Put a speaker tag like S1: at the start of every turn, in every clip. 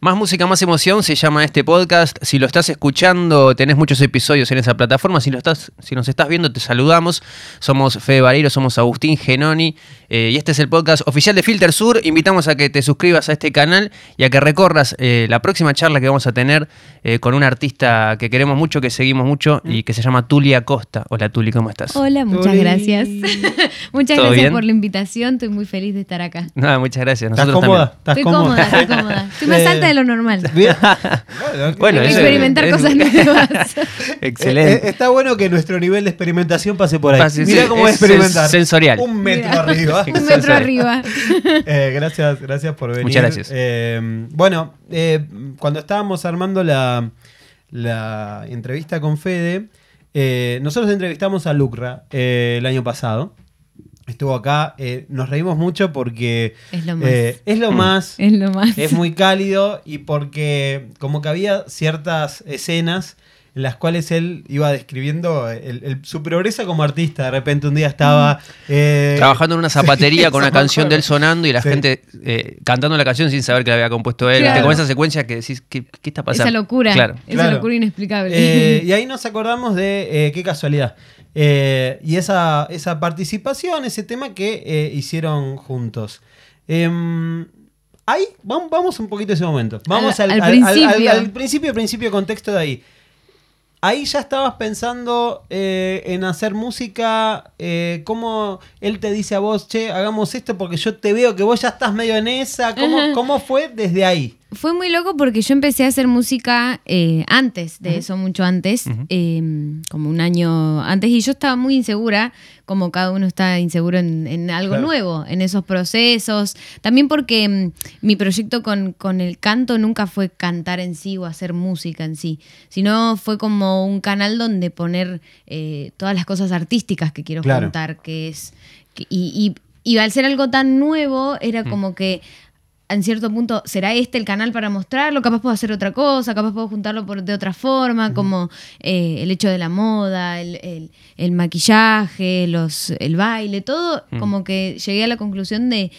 S1: Más música, más emoción se llama este podcast. Si lo estás escuchando, tenés muchos episodios en esa plataforma. Si, lo estás, si nos estás viendo, te saludamos. Somos Fede Vareiro, somos Agustín Genoni. Eh, y este es el podcast oficial de Filter Sur. Invitamos a que te suscribas a este canal y a que recorras eh, la próxima charla que vamos a tener eh, con un artista que queremos mucho, que seguimos mucho y que se llama Tulia Costa. Hola Tuli, ¿cómo estás?
S2: Hola, muchas
S3: Tuli.
S2: gracias. muchas
S1: ¿Todo
S2: gracias
S1: bien?
S2: por la invitación. Estoy muy feliz de estar acá.
S1: Nada, muchas gracias.
S3: ¿Estás
S1: Nosotros
S3: cómoda?
S1: también.
S3: ¿Estás
S2: Estoy cómoda, estoy cómoda. Estoy más alta de lo normal.
S1: Bueno,
S2: Experimentar
S1: es-
S2: cosas nuevas.
S1: Excelente.
S3: eh, eh, está bueno que nuestro nivel de experimentación pase por ahí.
S1: Pase,
S3: Mira
S1: sí,
S3: cómo
S1: es
S3: experimentar.
S1: sens- sensorial.
S3: Un metro
S2: Mira.
S3: arriba.
S2: Un metro arriba.
S3: Eh, gracias, gracias por venir.
S1: Muchas gracias.
S3: Eh, bueno, eh, cuando estábamos armando la, la entrevista con Fede, eh, nosotros entrevistamos a Lucra eh, el año pasado. Estuvo acá, eh, nos reímos mucho porque
S2: Es lo más.
S3: eh, es lo más,
S2: es lo más.
S3: es muy cálido y porque como que había ciertas escenas en las cuales él iba describiendo el- el- su progreso como artista. De repente un día estaba... eh,
S1: Trabajando en una zapatería con una canción de él sonando y la
S3: Sí.
S1: gente eh, cantando la canción sin saber que la había compuesto él.
S2: Claro.
S1: Te con esa secuencia que decís, ¿qué, qué está pasando?
S2: Esa locura.
S1: Claro.
S2: Esa
S3: Claro.
S2: locura inexplicable.
S3: Eh, y ahí nos acordamos de eh, qué casualidad. Eh, y esa, esa participación, ese tema que eh, hicieron juntos. Em, ahí, vamos, vamos un poquito a ese momento. Vamos
S2: Al-
S3: al,
S2: al
S3: al- al-
S2: principio.
S3: al principio, principio, contexto de ahí. Ahí ya estabas pensando eh, en hacer música, eh, cómo él te dice a vos, che, hagamos esto porque yo te veo que vos ya estás medio en esa. ¿Cómo, cómo fue desde ahí?
S2: Fue muy loco porque yo empecé a hacer música eh, antes de eso, mucho antes, eh, como un año antes, y yo estaba muy insegura, como cada uno está inseguro en, en algo
S3: Claro.
S2: nuevo, en esos procesos. También porque mm, mi proyecto con, con el canto nunca fue cantar en sí o hacer música en sí, sino fue como un canal donde poner eh, todas las cosas artísticas que quiero
S3: Claro.
S2: contar, que es... que- y, y- y al ser algo tan nuevo, era como que en cierto punto, ¿será este el canal para mostrarlo? Capaz puedo hacer otra cosa, capaz puedo juntarlo por, de otra forma, como eh, el hecho de la moda, el, el- el maquillaje, los, el baile, todo, como que llegué a la conclusión de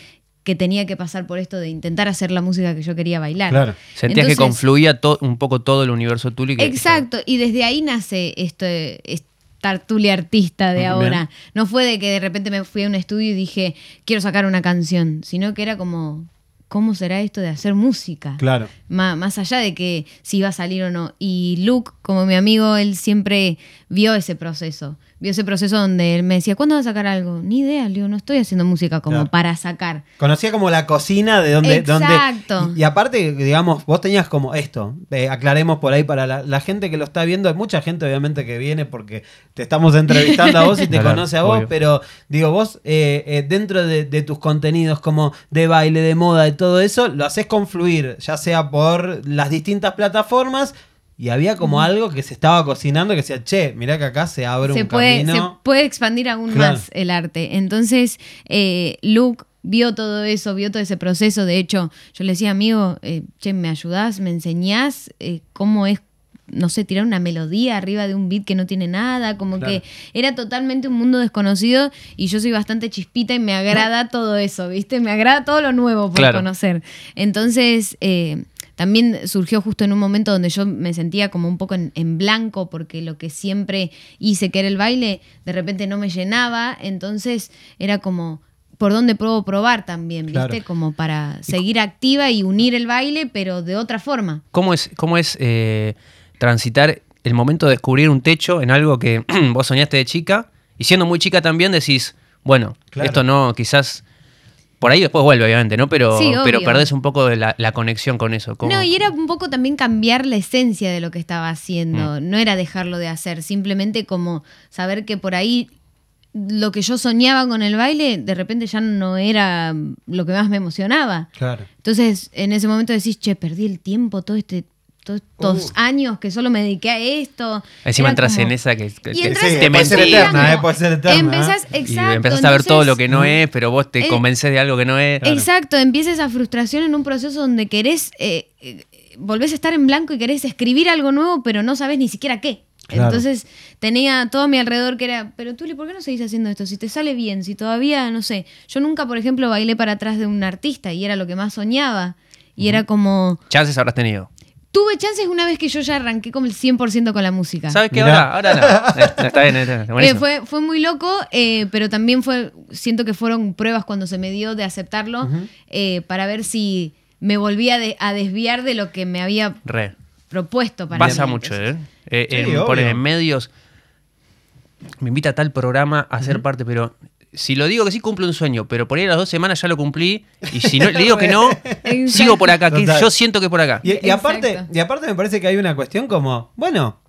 S2: que tenía que pasar por esto de intentar hacer la música que yo quería bailar.
S3: Claro.
S1: Sentías que confluía to- un poco todo el universo Tuli. que-
S2: Exacto, y desde ahí nace esto, esta Tuli artista de
S3: Bien.
S2: ahora. No fue de que de repente me fui a un estudio y dije, quiero sacar una canción, sino que era como, ¿cómo será esto de hacer música?
S3: Claro.
S2: Má- más allá de que si iba a salir o no. Y Luke, como mi amigo, él siempre vio ese proceso. Vio ese proceso donde él me decía, ¿cuándo vas a sacar algo? Ni idea, le digo, no estoy haciendo música como
S3: Claro.
S2: para sacar.
S3: Conocía como la cocina de donde.
S2: Exacto.
S3: donde y, y aparte, digamos, vos tenías como esto. eh, aclaremos por ahí para la, la gente que lo está viendo. Hay mucha gente, obviamente, que viene porque te estamos entrevistando a vos y te
S1: Claro,
S3: conoce a vos.
S1: obvio.
S3: Pero, digo, vos, eh, eh, dentro de, de tus contenidos como de baile, de moda, de todo eso, lo haces confluir, ya sea por las distintas plataformas. Y había como algo que se estaba cocinando que decía, che, mirá que acá se abre
S2: se
S3: un
S2: puede, se
S3: camino.
S2: puede expandir aún
S3: Claro.
S2: más el arte. Entonces, eh, Luke vio todo eso, vio todo ese proceso. De hecho, yo le decía, amigo, eh, che, ¿me ayudás? ¿Me enseñás eh, cómo es? No sé, tirar una melodía arriba de un beat que no tiene nada, como
S3: Claro.
S2: que era totalmente un mundo desconocido y yo soy bastante chispita y me agrada todo eso, ¿viste? Me agrada todo lo nuevo por
S1: Claro.
S2: conocer. Entonces, eh, también surgió justo en un momento donde yo me sentía como un poco en, en blanco porque lo que siempre hice, que era el baile, de repente no me llenaba, entonces era como... ¿Por dónde puedo probar también? ¿Viste?
S3: Claro.
S2: Como para seguir activa y unir el baile, pero de otra forma.
S1: ¿Cómo es, cómo es eh, transitar el momento de descubrir un techo en algo que vos soñaste de chica? Y siendo muy chica también decís, bueno,
S3: Claro.
S1: esto no, quizás... Por ahí después vuelve, obviamente, ¿no? Pero,
S2: Sí,
S1: pero perdés un poco de la, la conexión con eso. ¿Cómo?
S2: No, y era un poco también cambiar la esencia de lo que estaba haciendo. No era dejarlo de hacer, simplemente como saber que por ahí lo que yo soñaba con el baile, de repente ya no era lo que más me emocionaba.
S3: Claro.
S2: Entonces, en ese momento decís, che, perdí el tiempo, todo este, estos
S3: Uh.
S2: años que solo me dediqué a esto.
S1: Encima entras
S2: como-
S1: en esa que, que-
S2: Y
S1: que
S2: entras
S3: Sí,
S1: te
S3: puede ser eterna, ¿eh? Puede ser eterna.
S2: Empezás,
S3: ¿eh?
S2: exacto.
S1: y empezás a ver todo lo que no
S2: entonces-
S1: es, pero vos te
S2: Eh,
S1: convences de algo que no es.
S2: Exacto, empieza esa frustración en un proceso donde querés, eh, eh, volvés a estar en blanco y querés escribir algo nuevo, pero no sabes ni siquiera qué.
S3: Claro.
S2: Entonces tenía todo a mi alrededor que era, pero Tuli, ¿por qué no seguís haciendo esto? Si te sale bien, si todavía, no sé, yo nunca, por ejemplo, bailé para atrás de un artista y era lo que más soñaba. y era como...
S1: Chances habrás tenido.
S2: Tuve chances una vez que yo ya arranqué como el 100% con la música.
S1: ¿Sabes qué?
S3: Mirá.
S1: Ahora, ahora no. Está está bien, está bien,
S2: Eh, fue, fue muy loco, eh, pero también fue, siento que fueron pruebas cuando se me dio de aceptarlo eh, para ver si me volvía de- a desviar de lo que me había
S1: Re.
S2: propuesto para
S1: Pasa
S2: mí.
S1: mucho, ¿eh? Eh,
S3: Sí,
S1: en, ponen en medios. Me invita a tal programa a ser parte, pero si lo digo que sí cumplo un sueño, pero por ahí a las dos semanas ya lo cumplí. Y si no, le digo que no, sigo por acá, que yo siento que es por acá.
S3: Y, y aparte, y aparte me parece que hay una cuestión como, bueno,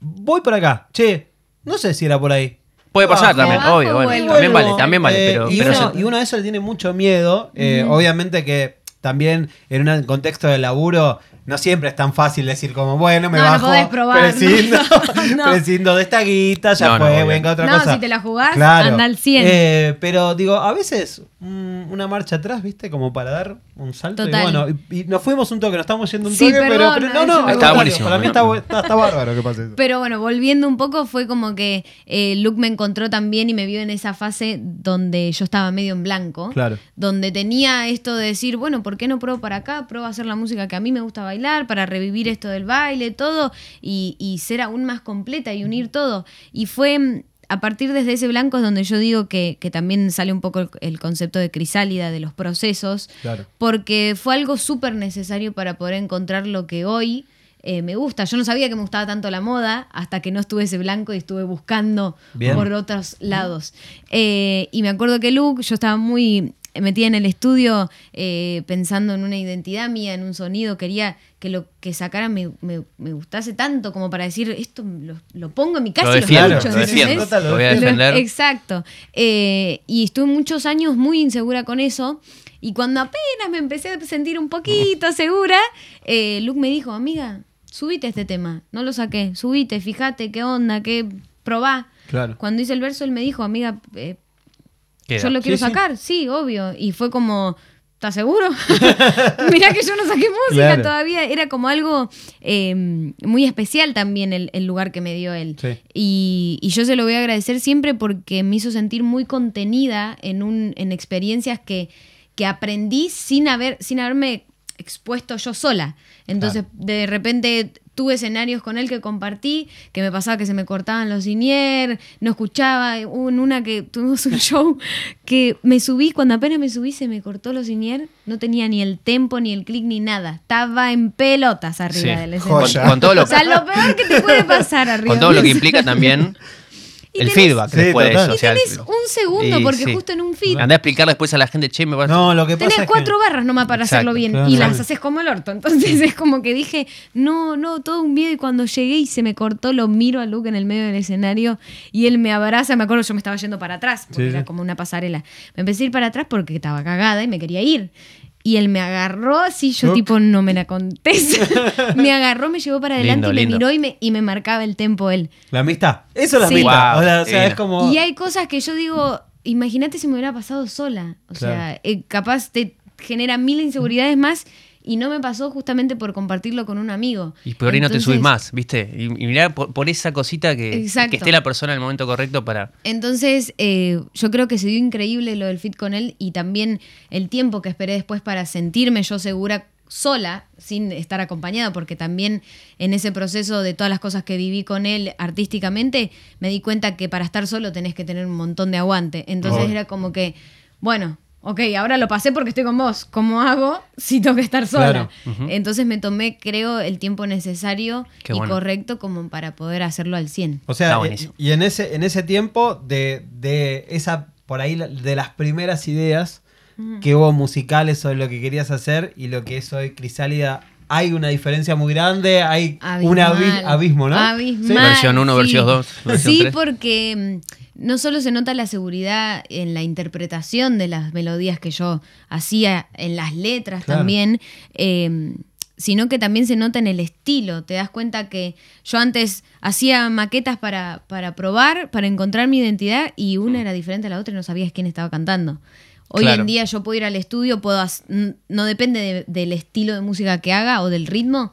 S3: voy por acá. Che, no sé si era por ahí.
S1: Puede pasar
S3: Bajo,
S1: también, obvio, bueno,
S2: vuelvo.
S1: también vale, también vale,
S3: Eh,
S1: pero,
S3: y,
S1: pero
S3: uno,
S1: se-
S3: y uno a eso le tiene mucho miedo. Eh, Obviamente que también en un contexto de laburo no siempre es tan fácil decir como, bueno, me
S2: No, no
S3: bajo,
S2: podés probar,
S3: prescindo,
S2: no, no.
S3: prescindo de esta guita, ya
S1: No, no,
S3: fue, venga otra
S2: No,
S3: cosa.
S2: si te la jugás,
S3: Claro.
S2: anda al 100.
S3: Eh, pero digo, a veces una marcha atrás, ¿viste? Como para dar un salto.
S2: Total.
S3: Y bueno, y, y nos fuimos un toque, nos estamos yendo un
S2: Sí,
S3: toque, pero,
S2: perdón,
S3: pero no, no, contrario,
S1: buenísimo.
S3: Para mí está, está, está bárbaro que pase eso.
S2: Pero bueno, volviendo un poco, fue como que eh, Luke me encontró también y me vio en esa fase donde yo estaba medio en blanco.
S3: Claro.
S2: Donde tenía esto de decir, bueno, ¿por qué no pruebo para acá? Pruebo a hacer la música que a mí me gusta bailar, para revivir esto del baile, todo, y, y ser aún más completa y unir todo. Y fue mm, a partir desde ese blanco es donde yo digo que, que también sale un poco el, el concepto de crisálida, de los procesos,
S3: Claro.
S2: porque fue algo súper necesario para poder encontrar lo que hoy eh, me gusta. Yo no sabía que me gustaba tanto la moda hasta que no estuve ese blanco y estuve buscando
S3: Bien.
S2: por otros lados. Eh, y me acuerdo que Luke, yo estaba muy metida en el estudio eh, pensando en una identidad mía, en un sonido, quería que lo que sacara me, me- me gustase tanto como para decir, esto lo, lo pongo en mi casa
S1: Lo
S2: y
S1: defiendo,
S2: lo escucho,
S1: lo defiendo.
S3: Total, lo
S1: Lo voy a defender.
S2: Exacto. Eh, y estuve muchos años muy insegura con eso. Y cuando apenas me empecé a sentir un poquito segura, eh, Luke me dijo, amiga, subite a este tema. No lo saqué, subite, fíjate qué onda, qué probá.
S3: Claro.
S2: Cuando hice el verso, él me dijo, amiga, eh,
S1: Queda.
S2: yo lo quiero
S3: Sí,
S2: sacar, sí, obvio. Y fue como, ¿estás seguro? Mirá que yo no saqué música
S3: Claro.
S2: todavía. Era como algo eh, muy especial también el, el lugar que me dio él.
S3: Sí.
S2: Y, y yo se lo voy a agradecer siempre porque me hizo sentir muy contenida en, un, en experiencias que, que aprendí sin, haber, sin haberme expuesto yo sola. Entonces, de repente tuve escenarios con él que compartí, que me pasaba que se me cortaban los inier, no escuchaba. Hubo en una que tuvimos un show que me subí, cuando apenas me subí se me cortó los inier, no tenía ni el tempo, ni el clic, ni nada. Estaba en pelotas arriba
S1: Sí.
S2: del escenario.
S3: Joya.
S1: Con, con todo lo,
S2: O sea, lo peor que te puede pasar arriba.
S1: con todo lo que implica también el
S2: tenés-
S1: feedback
S3: Sí,
S1: después de eso.
S2: Y
S1: o sea,
S2: tenés un segundo,
S1: y
S2: porque
S1: sí.
S2: justo en un feed
S1: Andá a explicar después a la gente, che, me parece.
S3: No, lo que pasa
S2: tenés
S3: es
S2: cuatro
S3: que...
S2: barras nomás para
S1: Exacto,
S2: hacerlo bien
S3: claro.
S2: y las haces como el orto. Entonces es como que dije, no, no, todo un miedo. Y cuando llegué y se me cortó, lo miro a Luke en el medio del escenario y él me abraza. Me acuerdo, yo me estaba yendo para atrás, porque
S3: Sí,
S2: era
S3: sí.
S2: como una pasarela. Me empecé a ir para atrás porque estaba cagada y me quería ir. Y él me agarró así, yo tipo, no me la contés. me agarró, me llevó para adelante
S1: Lindo,
S2: y me
S1: lindo.
S2: miró y me, y me marcaba el tempo él.
S3: La amistad. Eso es la
S2: Sí.
S3: amistad.
S1: Wow,
S3: o sea, o sea,
S1: divino.
S3: es como...
S2: Y hay cosas que yo digo, imagínate si me hubiera pasado sola. O
S3: Claro.
S2: sea, eh, capaz te genera mil inseguridades más y no me pasó justamente por compartirlo con un amigo.
S1: Y por ahí no te subís más, ¿viste? Y, y mirá por, por esa cosita que, esté la persona en el momento correcto para.
S2: Entonces, eh, yo creo que se dio increíble lo del fit con él y también el tiempo que esperé después para sentirme yo segura sola, sin estar acompañada, porque también en ese proceso de todas las cosas que viví con él artísticamente, me di cuenta que para estar solo tenés que tener un montón de aguante. Entonces era como que, bueno, ok, ahora lo pasé porque estoy con vos. ¿Cómo hago si tengo que estar sola?
S3: Claro.
S2: Entonces me tomé, creo, el tiempo necesario
S1: Qué
S2: y
S1: bueno.
S2: correcto como para poder hacerlo al 100.
S3: O sea,
S1: Está
S3: eh,
S1: buenísimo.
S3: y en ese, en ese tiempo de, de esa, por ahí, la- de las primeras ideas que hubo musicales sobre lo que querías hacer y lo que es hoy Crisálida, hay una diferencia muy grande, hay un abismo, ¿no?
S2: Abismal,
S1: Versión uno,
S2: sí.
S1: versión dos, versión
S2: Sí,
S1: tres.
S2: porque mm, no solo se nota la seguridad en la interpretación de las melodías que yo hacía, en las letras
S3: Claro.
S2: también, eh, sino que también se nota en el estilo. Te das cuenta que yo antes hacía maquetas para, para probar, para encontrar mi identidad, y una era diferente a la otra y no sabías quién estaba cantando. Hoy
S1: Claro.
S2: en día yo puedo ir al estudio, puedo no depende de- del estilo de música que haga o del ritmo,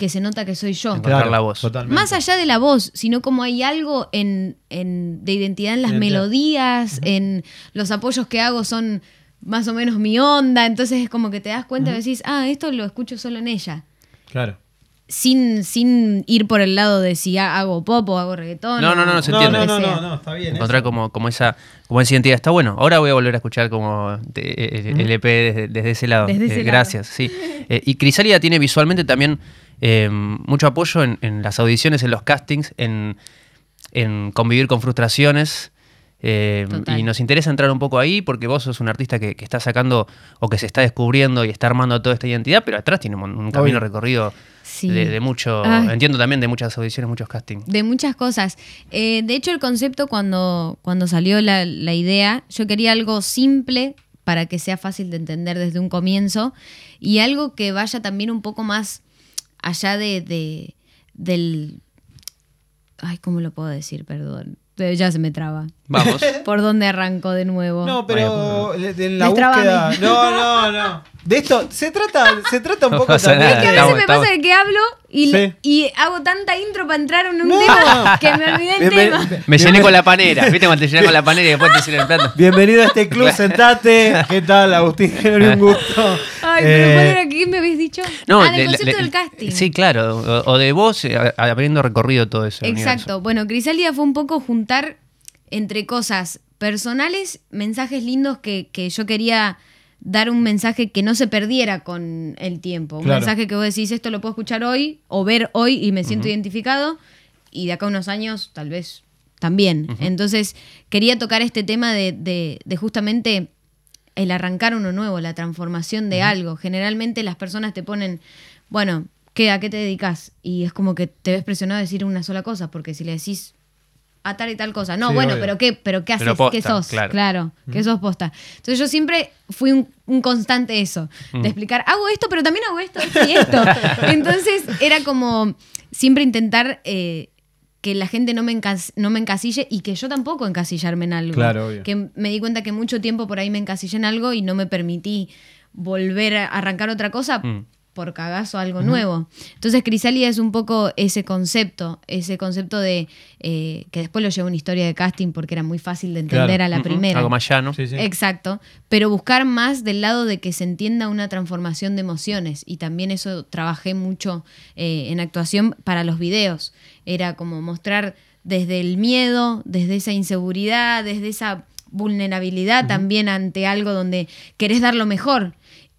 S2: que se nota que soy yo.
S1: Encontrar la voz.
S3: Totalmente.
S2: Más allá de la voz, sino como hay algo en, en- de identidad en las
S3: Identidad.
S2: melodías, en los apoyos que hago son más o menos mi onda, entonces es como que te das cuenta y decís, ah, esto lo escucho solo en ella.
S3: Claro.
S2: Sin, sin ir por el lado de si ha- hago pop o hago reggaetón.
S1: No, no, no, no, se
S3: No,
S1: entiende.
S3: no,
S2: que
S3: no,
S2: sea.
S3: no, no, está bien.
S1: Encontrar
S3: eso.
S1: como, como esa como esa identidad. Está bueno. Ahora voy a volver a escuchar como de- el, el EP desde, desde ese lado.
S2: Desde ese
S1: Eh,
S2: lado.
S1: gracias, sí. Eh, y Crisálida tiene visualmente también eh, mucho apoyo en, en las audiciones, en los castings, en, en convivir con frustraciones. eh,
S2: Total.
S1: y nos interesa entrar un poco ahí porque vos sos un artista que, que está sacando o que se está descubriendo y está armando toda esta identidad, pero atrás tiene un, un camino
S3: Obvio.
S1: recorrido
S2: Sí.
S1: de, de mucho,
S2: Ay.
S1: entiendo también de muchas audiciones, muchos castings.
S2: De muchas cosas. Eh, de hecho, el concepto cuando, cuando salió la, la idea, yo quería algo simple para que sea fácil de entender desde un comienzo y algo que vaya también un poco más allá de, de- del... Ay, ¿cómo lo puedo decir? Perdón. Ya se me traba.
S1: Vamos.
S2: ¿Por dónde arranco de nuevo?
S3: No, pero de la búsqueda. No, no, no. De esto se trata, se trata un
S1: No
S3: poco
S1: pasa
S3: también.
S1: nada.
S2: Es que a
S1: Estamos-
S2: veces me
S1: estamos-
S2: pasa que hablo y,
S3: Sí.
S2: y hago tanta intro para entrar en un
S3: No.
S2: tema que me olvidé el tema.
S1: Me llené con la panera. ¿Viste cuando te llenas con la panera y después te sirven el plato?
S3: Bienvenido a este club, sentate. ¿Qué tal, Agustín? Un gusto.
S2: Ay,
S3: Eh,
S2: pero ¿cuál era que me habías dicho? ah, del concepto del casting.
S1: Sí, claro. O, o de vos eh, habiendo recorrido todo eso.
S2: Exacto. Bueno, Crisálida fue un poco juntar entre cosas personales, mensajes lindos que, que yo quería dar un mensaje que no se perdiera con el tiempo. Un
S3: Claro.
S2: mensaje que vos decís, esto lo puedo escuchar hoy o ver hoy y me siento identificado y de acá a unos años tal vez también. Entonces quería tocar este tema de, de- de justamente el arrancar uno nuevo, la transformación de algo. Generalmente las personas te ponen, bueno, ¿qué, ¿a qué te dedicas? Y es como que te ves presionado a decir una sola cosa, porque si le decís a tal y tal cosa, no,
S3: Sí,
S2: bueno,
S3: obvio.
S2: pero ¿qué, pero qué haces?
S1: Pero posta,
S2: ¿Qué sos?
S1: claro.
S2: ¿qué sos posta? Entonces yo siempre fui un, un constante eso, de explicar, hago esto, pero también hago esto, esto y esto. Entonces era como siempre intentar... eh, que la gente no me, encas- no me encasille y que yo tampoco encasillarme en algo.
S3: Claro, obvio.
S2: Que me di cuenta que mucho tiempo por ahí me encasillé en algo y no me permití volver a arrancar otra cosa
S1: Mm.
S2: Por cagazo algo nuevo. Entonces Crisálida es un poco ese concepto, ese concepto de eh, que después lo llevó una historia de casting porque era muy fácil de entender
S3: Claro.
S2: a la primera.
S1: Algo más llano.
S3: Sí, sí.
S2: Exacto, pero buscar más del lado de que se entienda una transformación de emociones y también eso trabajé mucho eh, en actuación para los videos. Era como mostrar desde el miedo, desde esa inseguridad, desde esa vulnerabilidad también ante algo donde querés dar lo mejor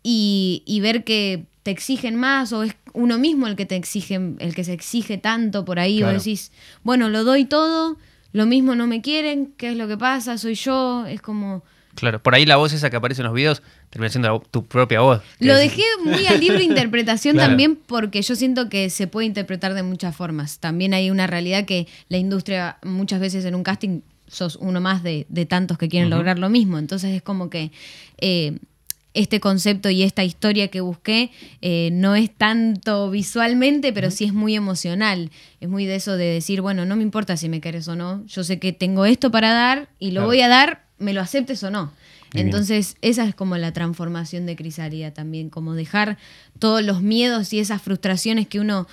S2: y, y ver que te exigen más o es uno mismo el que te exige, el que se exige tanto por ahí
S3: Claro.
S2: o decís, bueno, lo doy todo, lo mismo no me quieren, ¿qué es lo que pasa? Soy yo, es como...
S1: Claro, por ahí la voz esa que aparece en los videos termina siendo la tu propia voz.
S2: Lo dejé muy a libre interpretación
S3: Claro.
S2: también porque yo siento que se puede interpretar de muchas formas. También hay una realidad que la industria muchas veces en un casting sos uno más de, de tantos que quieren lograr lo mismo. Entonces es como que eh, este concepto y esta historia que busqué eh, no es tanto visualmente, pero sí es muy emocional. Es muy de eso de decir, bueno, no me importa si me querés o no. Yo sé que tengo esto para dar y lo
S3: Claro.
S2: voy a dar, me lo aceptes o no. Entonces, esa es como la transformación de Crisalia también, como dejar todos los miedos y esas frustraciones que uno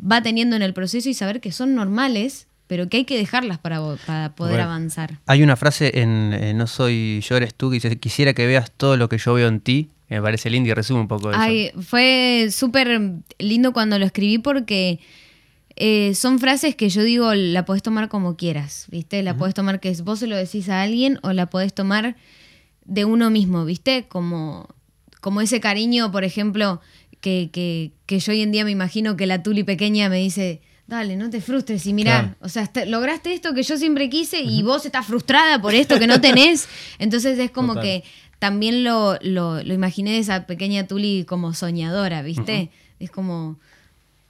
S2: va teniendo en el proceso y saber que son normales, pero que hay que dejarlas para, para poder
S3: Bueno.
S2: avanzar.
S1: Hay una frase en eh, No soy yo, eres tú, que dice, quisiera que veas todo lo que yo veo en ti. que Me parece lindo y resume un poco eso.
S2: Ay, fue súper lindo cuando lo escribí porque eh, son frases que yo digo, la podés tomar como quieras, ¿viste? La podés tomar que vos se lo decís a alguien o la podés tomar de uno mismo, ¿viste? Como, como ese cariño, por ejemplo, que, que, que yo hoy en día me imagino que la Tuli pequeña me dice, dale, no te frustres y mirá,
S3: Claro.
S2: o sea, lograste esto que yo siempre quise y vos estás frustrada por esto que no tenés. Entonces es como
S3: Total.
S2: que también lo, lo, lo imaginé de esa pequeña Tuli como soñadora, ¿viste? Es como,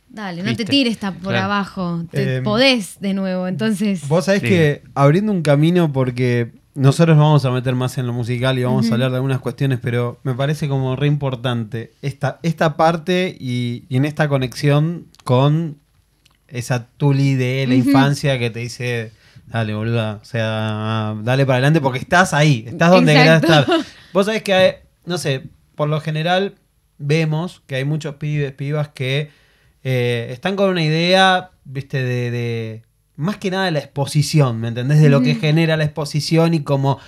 S2: dale, no te tires por
S1: Claro.
S2: abajo, te
S3: Em,
S2: podés de nuevo, entonces...
S3: Vos sabés
S1: Sí.
S3: que abriendo un camino porque nosotros nos vamos a meter más en lo musical y vamos a hablar de algunas cuestiones, pero me parece como re importante esta, esta parte y, y en esta conexión con esa Tuli de la infancia que te dice, dale boluda, o sea, dale para adelante porque estás ahí, estás donde querés
S2: Exacto.
S3: estar. Vos sabés que, hay- no sé, por lo general vemos que hay muchos pibes, pibas que eh, están con una idea, viste, de, de- más que nada de la exposición, ¿me entendés? De lo que genera la exposición y como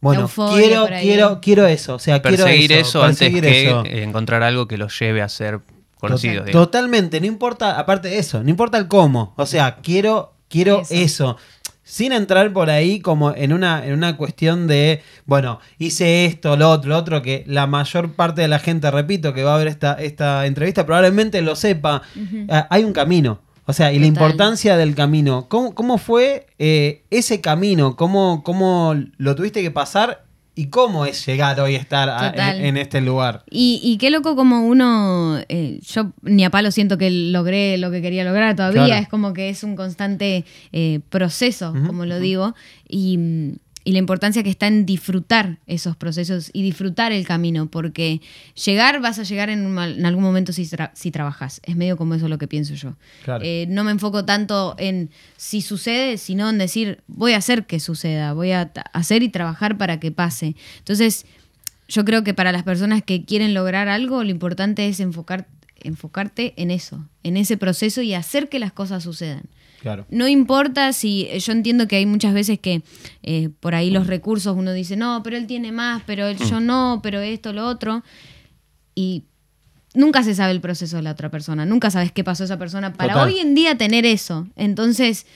S3: Bueno, quiero, quiero, quiero eso. O sea,
S1: Perseguir
S3: quiero
S1: eso,
S3: perseguir
S1: antes que
S3: eso.
S1: encontrar algo que los lleve a ser conocidos.
S3: Totalmente, no importa, aparte de eso, no importa el cómo. O sea, quiero, quiero eso.
S2: Eso.
S3: Sin entrar por ahí como en una, en una cuestión de, bueno, hice esto, lo otro, lo otro, que la mayor parte de la gente, repito, que va a ver esta, esta entrevista, probablemente lo sepa. Ah, hay un camino. O sea, y la importancia del camino. ¿Cómo, cómo fue eh, ese camino? ¿Cómo, ¿Cómo lo tuviste que pasar? ¿Y cómo es llegar hoy a estar a-
S2: Total.
S3: en, en este lugar?
S2: Y, y qué loco como uno, eh, yo ni a palo siento que logré lo que quería lograr todavía,
S3: Claro.
S2: es como que es un constante eh, proceso, como lo digo, y, y la importancia que está en disfrutar esos procesos y disfrutar el camino, porque llegar vas a llegar en, un mal- en algún momento si, tra- si trabajas, es medio como eso lo que pienso yo.
S3: Claro.
S2: Eh, no me enfoco tanto en si sucede, sino en decir, voy a hacer que suceda, voy a hacer y trabajar para que pase. Entonces, yo creo que para las personas que quieren lograr algo, lo importante es enfocar, enfocarte en eso, en ese proceso y hacer que las cosas sucedan.
S3: Claro.
S2: No importa si yo entiendo que hay muchas veces que eh, por ahí los recursos uno dice, no, pero él tiene más, pero él, yo no, pero esto, lo otro. Y nunca se sabe el proceso de la otra persona, nunca sabes qué pasó esa persona para
S3: Total.
S2: hoy en día tener eso. Entonces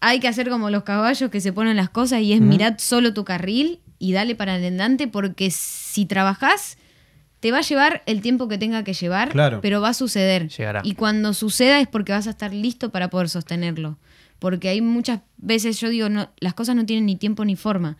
S2: hay que hacer como los caballos que se ponen las cosas y es mirad solo tu carril y dale para adelante porque si trabajás te va a llevar el tiempo que tenga que llevar,
S3: Claro.
S2: pero va a suceder.
S1: Llegará.
S2: Y cuando suceda es porque vas a estar listo para poder sostenerlo. Porque hay muchas veces, yo digo, no, las cosas no tienen ni tiempo ni forma.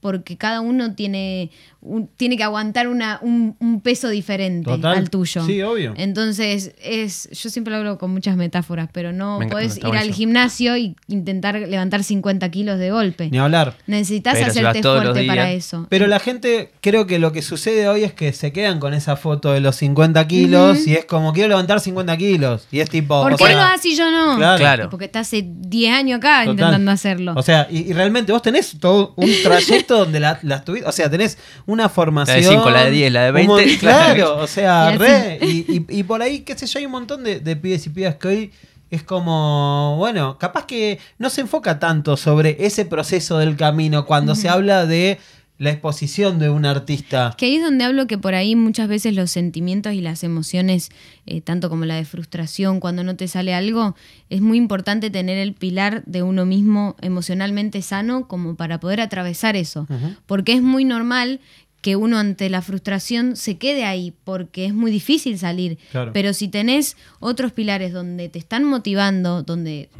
S2: Porque cada uno tiene, un- tiene que aguantar una, un, un peso diferente
S3: Total.
S2: al tuyo.
S3: Sí, obvio.
S2: Entonces, es, yo siempre lo hablo con muchas metáforas, pero no
S1: Me
S2: podés ir al gimnasio y intentar levantar 50 kilos de golpe.
S3: Ni hablar.
S2: Necesitas
S1: Pero
S2: hacerte fuerte para eso.
S3: Pero la gente, creo que lo que sucede hoy es que se quedan con esa foto de los 50 kilos y es como, quiero levantar 50 kilos. Y es tipo...
S2: ¿Por qué
S3: sea,
S2: lo haces y yo no?
S3: Claro.
S1: Claro.
S2: Porque está hace 10 años acá
S3: Total.
S2: intentando hacerlo.
S3: O sea, y, y realmente vos tenés todo un trayecto donde la- las tuviste, o sea, tenés una formación.
S1: La de cinco, la de diez, la de
S3: un
S1: 20,
S3: mon-
S1: claro.
S3: O sea,
S2: Y
S3: re. Y, y- y por ahí, qué sé yo, hay un montón de, de pibes y pibas que hoy es como, bueno, capaz que no se enfoca tanto sobre ese proceso del camino cuando se habla de la exposición de un artista.
S2: Que ahí es donde hablo que por ahí muchas veces los sentimientos y las emociones, eh, tanto como la de frustración cuando no te sale algo, es muy importante tener el pilar de uno mismo emocionalmente sano como para poder atravesar eso. Porque es muy normal que uno ante la frustración se quede ahí, porque es muy difícil salir.
S3: Claro.
S2: Pero si tenés otros pilares donde te están motivando, donde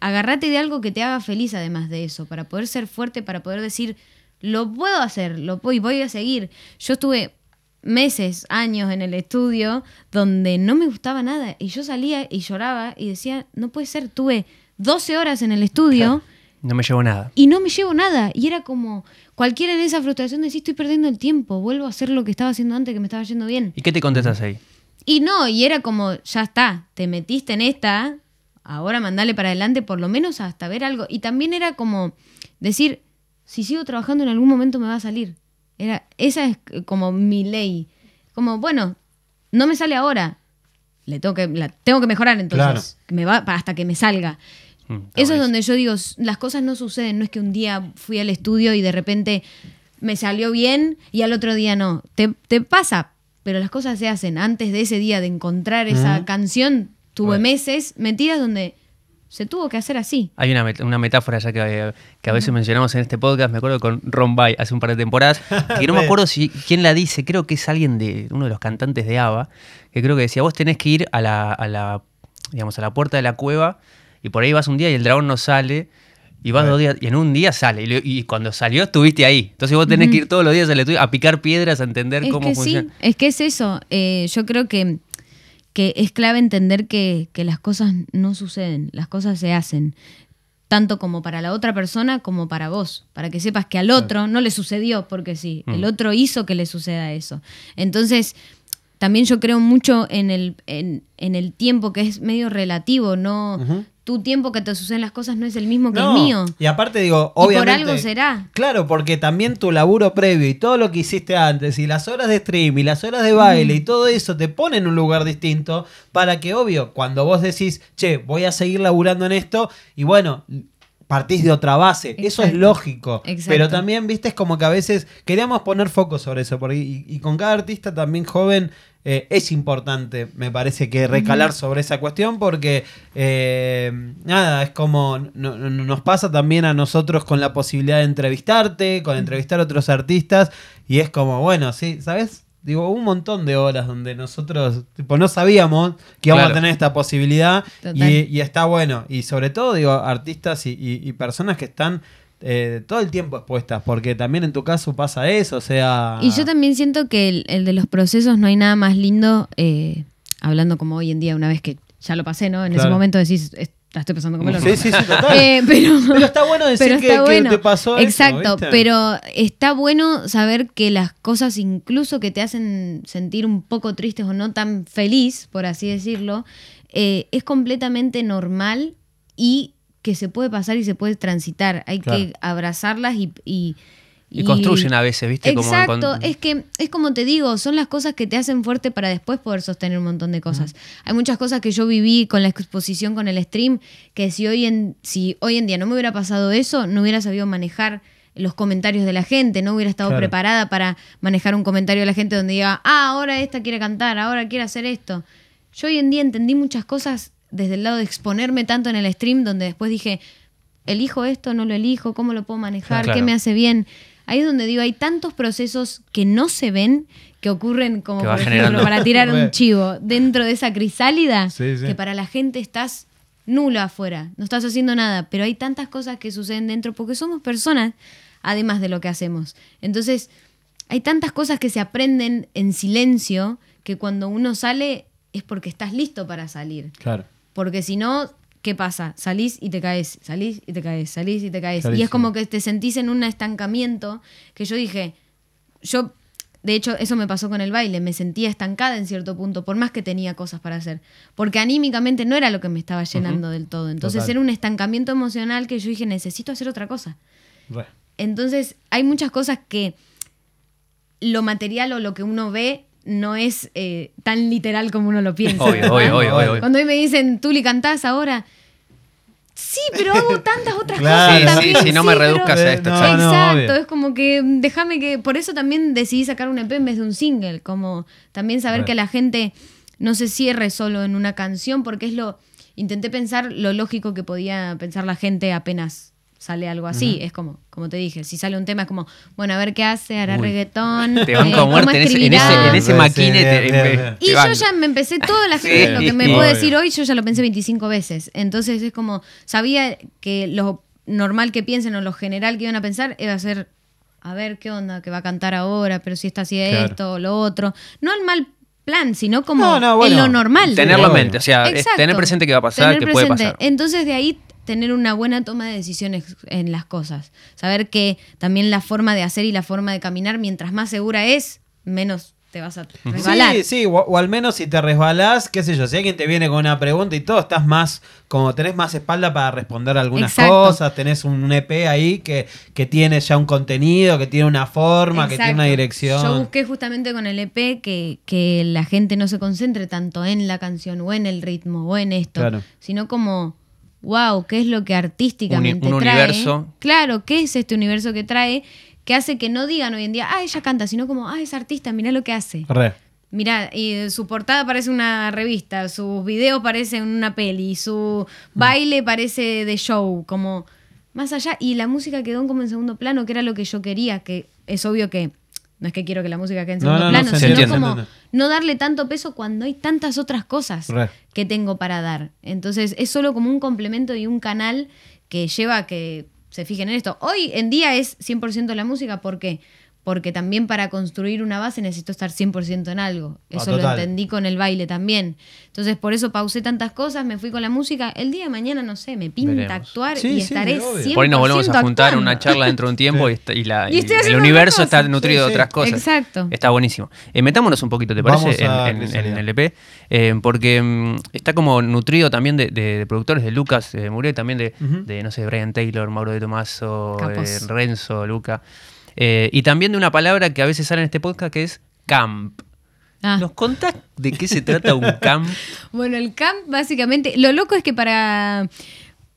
S2: agarrate de algo que te haga feliz además de eso, para poder ser fuerte, para poder decir, lo puedo hacer, lo voy, voy a seguir. Yo estuve meses, años en el estudio donde no me gustaba nada y yo salía y lloraba y decía, no puede ser, tuve 12 horas en el estudio
S1: No me llevo nada.
S2: y no me llevo nada. Y era como, cualquiera en esa frustración de decir, estoy perdiendo el tiempo, vuelvo a hacer lo que estaba haciendo antes que me estaba yendo bien.
S1: ¿Y qué te contestas ahí?
S2: Y no, y era como, ya está, te metiste en esta, ahora mandale para adelante por lo menos hasta ver algo. Y también era como decir, si sigo trabajando en algún momento me va a salir. Era, esa es como mi ley. Como, bueno, no me sale ahora. Le tengo que, la tengo que mejorar entonces. que Me va, hasta que me salga.
S1: Mm,
S2: Eso es donde yo digo, las cosas no suceden, no es que un día fui al estudio y de repente me salió bien y al otro día no. Te, te pasa, pero las cosas se hacen. Antes de ese día de encontrar esa
S3: Ujú.
S2: canción, tuve
S3: Bueno.
S2: meses metidas donde se tuvo que hacer así.
S1: Hay una, met- una metáfora ya que, que a veces mencionamos en este podcast, me acuerdo con Ron Bay hace un par de temporadas, que no me acuerdo si quién la dice, creo que es alguien de uno de los cantantes de ABBA, que creo que decía, vos tenés que ir a la, a la, digamos, a la puerta de la cueva y por ahí vas un día y el dragón no sale. Y vas dos días, y en un día sale. Y, cuando salió, estuviste ahí. Entonces vos tenés que ir todos los días a picar piedras, a entender
S2: Es
S1: cómo
S2: que
S1: funciona.
S2: sí, es que es eso. Eh, yo creo que, que es clave entender que, que las cosas no suceden, las cosas se hacen. Tanto como para la otra persona como para vos. Para que sepas que al otro no le sucedió porque sí.
S1: Mm.
S2: El otro hizo que le suceda eso. Entonces, también yo creo mucho en el, en, en el tiempo que es medio relativo. No. Tu tiempo que te suceden las cosas no es el mismo que
S3: No,
S2: el mío.
S3: Y aparte digo,
S2: Y por
S3: obviamente.
S2: algo será.
S3: Claro, porque también tu laburo previo y todo lo que hiciste antes, y las horas de stream y las horas de baile y todo eso te pone en un lugar distinto para que, obvio, cuando vos decís, che, voy a seguir laburando en esto, y bueno, partís de otra base. Eso es lógico.
S2: Exacto.
S3: Pero también, viste, es como que a veces queríamos poner foco sobre eso. Porque, y, y con cada artista también joven eh, es importante, me parece, que recalar sobre esa cuestión. Porque, eh, nada, es como no- no- nos pasa también a nosotros con la posibilidad de entrevistarte, con entrevistar a otros artistas. Y es como, bueno, sí, ¿sabes? Digo, un montón de horas donde nosotros tipo, no sabíamos que íbamos
S1: Claro.
S3: a tener esta posibilidad y, y está bueno. Y sobre todo, digo, artistas y, y- y personas que están eh, todo el tiempo expuestas, porque también en tu caso pasa eso, o sea...
S2: Y yo también siento que el, el de los procesos no hay nada más lindo, eh, hablando como hoy en día, una vez que ya lo pasé, ¿no? En ese momento decís, "Es- la estoy pasando como el orto".
S3: Sí, sí, sí, total.
S2: Eh, pero,
S3: Pero está bueno decir
S2: pero
S3: que,
S2: está
S3: que
S2: bueno.
S3: te pasó
S2: Exacto, pero está bueno saber que las cosas incluso que te hacen sentir un poco tristes o no tan feliz, por así decirlo, eh, es completamente normal y que se puede pasar y se puede transitar. Hay
S3: Claro.
S2: que abrazarlas y... y
S1: Y construyen a veces, ¿viste? Como
S2: Exacto,
S1: con-
S2: es que es como te digo, son las cosas que te hacen fuerte para después poder sostener un montón de cosas. Hay muchas cosas que yo viví con la exposición, con el stream, que si hoy en, si hoy en día no me hubiera pasado eso, no hubiera sabido manejar los comentarios de la gente, no hubiera estado
S3: Claro.
S2: preparada para manejar un comentario de la gente donde diga, ah, ahora esta quiere cantar, ahora quiere hacer esto. Yo hoy en día entendí muchas cosas desde el lado de exponerme tanto en el stream, donde después dije, elijo esto, no lo elijo, cómo lo puedo manejar,
S1: Claro.
S2: qué me hace bien. Ahí es donde digo, hay tantos procesos que no se ven, que ocurren como,
S1: Que
S2: por ejemplo,
S1: generando.
S2: para tirar un chivo dentro de esa crisálida,
S3: Sí, sí.
S2: que para la gente estás nulo afuera, no estás haciendo nada, pero hay tantas cosas que suceden dentro porque somos personas, además de lo que hacemos. Entonces, hay tantas cosas que se aprenden en silencio que cuando uno sale es porque estás listo para salir.
S3: Claro.
S2: Porque si no, ¿qué pasa? Salís y te caes, salís y te caes, salís y te caes. Y es como que te sentís en un estancamiento que yo dije, yo, de hecho, eso me pasó con el baile, me sentía estancada en cierto punto, por más que tenía cosas para hacer. Porque anímicamente no era lo que me estaba llenando del todo. Entonces
S3: Total.
S2: era un estancamiento emocional que yo dije, necesito hacer otra cosa.
S3: Re.
S2: Entonces, hay muchas cosas que lo material o lo que uno ve no es eh, tan literal como uno lo piensa.
S1: Obvio, obvio, obvio, obvio.
S2: Cuando hoy me dicen, Tuli, cantás ahora. Sí, pero hago tantas otras
S3: Claro.
S2: cosas.
S1: Sí,
S2: también,
S1: sí, sí, no me
S2: pero-
S1: reduzcas a esto.
S3: No,
S1: exacto.
S3: no,
S2: Exacto,
S3: obvio.
S2: es como que mm, déjame que. Por eso también decidí sacar un EP en vez de un single. Como también saber que la gente no se cierre solo en una canción, porque es lo. Intenté pensar lo lógico que podía pensar la gente apenas sale algo así. Es como, como te dije, si sale un tema es como, bueno, a ver qué hace, hará
S3: Uy.
S2: reggaetón.
S1: Te banco
S2: eh,
S1: a
S2: ¿cómo
S1: muerte en ese, en ese,
S2: escribirá?
S1: en ese
S3: Sí, sí,
S1: maquine.
S3: bien,
S1: te-
S3: bien,
S1: te-
S3: bien.
S2: Y
S1: te
S2: yo ya me empecé toda la
S1: Sí,
S2: gente, lo que me puedo decir hoy, yo ya lo pensé 25 veces. Entonces es como, sabía que lo normal que piensen o lo general que iban a pensar iba a ser, a ver qué onda, que va a cantar ahora, pero si está así
S3: Claro.
S2: esto o lo otro. No al mal plan, sino como
S3: No, no, bueno.
S2: en lo normal.
S1: Tenerlo en mente, o sea, es tener presente que va a pasar, que puede pasar.
S2: Entonces de ahí tener una buena toma de decisiones en las cosas. Saber que también la forma de hacer y la forma de caminar, mientras más segura es, menos te vas a resbalar.
S3: Sí, sí, o, o al menos si te resbalás, qué sé yo, si alguien te viene con una pregunta y todo, estás más, como tenés más espalda para responder algunas
S2: Exacto.
S3: cosas, tenés un EP ahí que, que tiene ya un contenido, que tiene una forma, que tiene una dirección.
S2: Yo busqué justamente con el EP que, que la gente no se concentre tanto en la canción o en el ritmo o en esto,
S3: Claro.
S2: sino como, wow, ¿qué es lo que artísticamente
S1: Un- un
S2: trae?
S1: universo.
S2: Claro, ¿qué es este universo que trae? Que hace que no digan hoy en día, ah, ella canta, sino como, ah, es artista, mirá lo que hace.
S3: Re.
S2: Mirá, y su portada parece una revista, sus videos parecen una peli, su baile parece de show, como más allá. Y la música quedó como en segundo plano, que era lo que yo quería, que es obvio que no es que quiero que la música quede en segundo
S3: no, no,
S2: plano, sino
S1: entiende.
S2: como no darle tanto peso cuando hay tantas otras cosas
S3: Re.
S2: que tengo para dar. Entonces es solo como un complemento y un canal que lleva a que se fijen en esto. Hoy en día es 100% la música, ¿por qué? Porque también para construir una base necesito estar 100% en algo.
S3: Ah,
S2: Eso lo entendí con el baile también. Entonces por eso pausé tantas cosas, me fui con la música. El día de mañana, no sé, me pinta
S1: Veremos.
S2: actuar
S3: Sí,
S2: y
S3: sí,
S2: estaré
S3: obvio.
S2: 100%
S1: Por ahí nos volvemos a juntar en una charla dentro de un tiempo y, la-
S2: Y
S1: y
S2: estoy
S1: el universo está nutrido
S3: Sí,
S1: de otras cosas.
S2: Exacto.
S1: Está buenísimo. Eh, metámonos un poquito, ¿te parece? En, en-
S3: Crisalidad.
S1: en el LP. Eh, porque mm, está como nutrido también de, de- de productores de Lucas eh, Muré, también de, de, no sé, Brian Taylor, Mauro de Tomaso, eh, Renzo, Luca. Eh, y también de una palabra que a veces sale en este podcast que es camp.
S2: Ah.
S1: ¿Nos contás de qué se trata un camp?
S2: Bueno, el camp básicamente, lo loco es que para